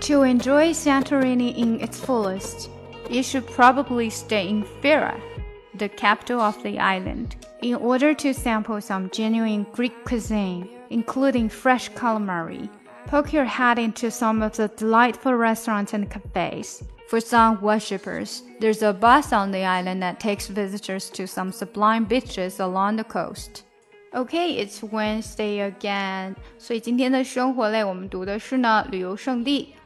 To enjoy Santorini in its fullest, you should probably stay in Fira, the capital of the island, in order to sample some genuine Greek cuisine, including fresh calamari. Poke your head into some of the delightful restaurants and cafes. For sun worshippers, there's a bus on the island that takes visitors to some sublime beaches along the coast. Okay, it's Wednesday again. 所以今天的生活类我们读的是呢旅游胜地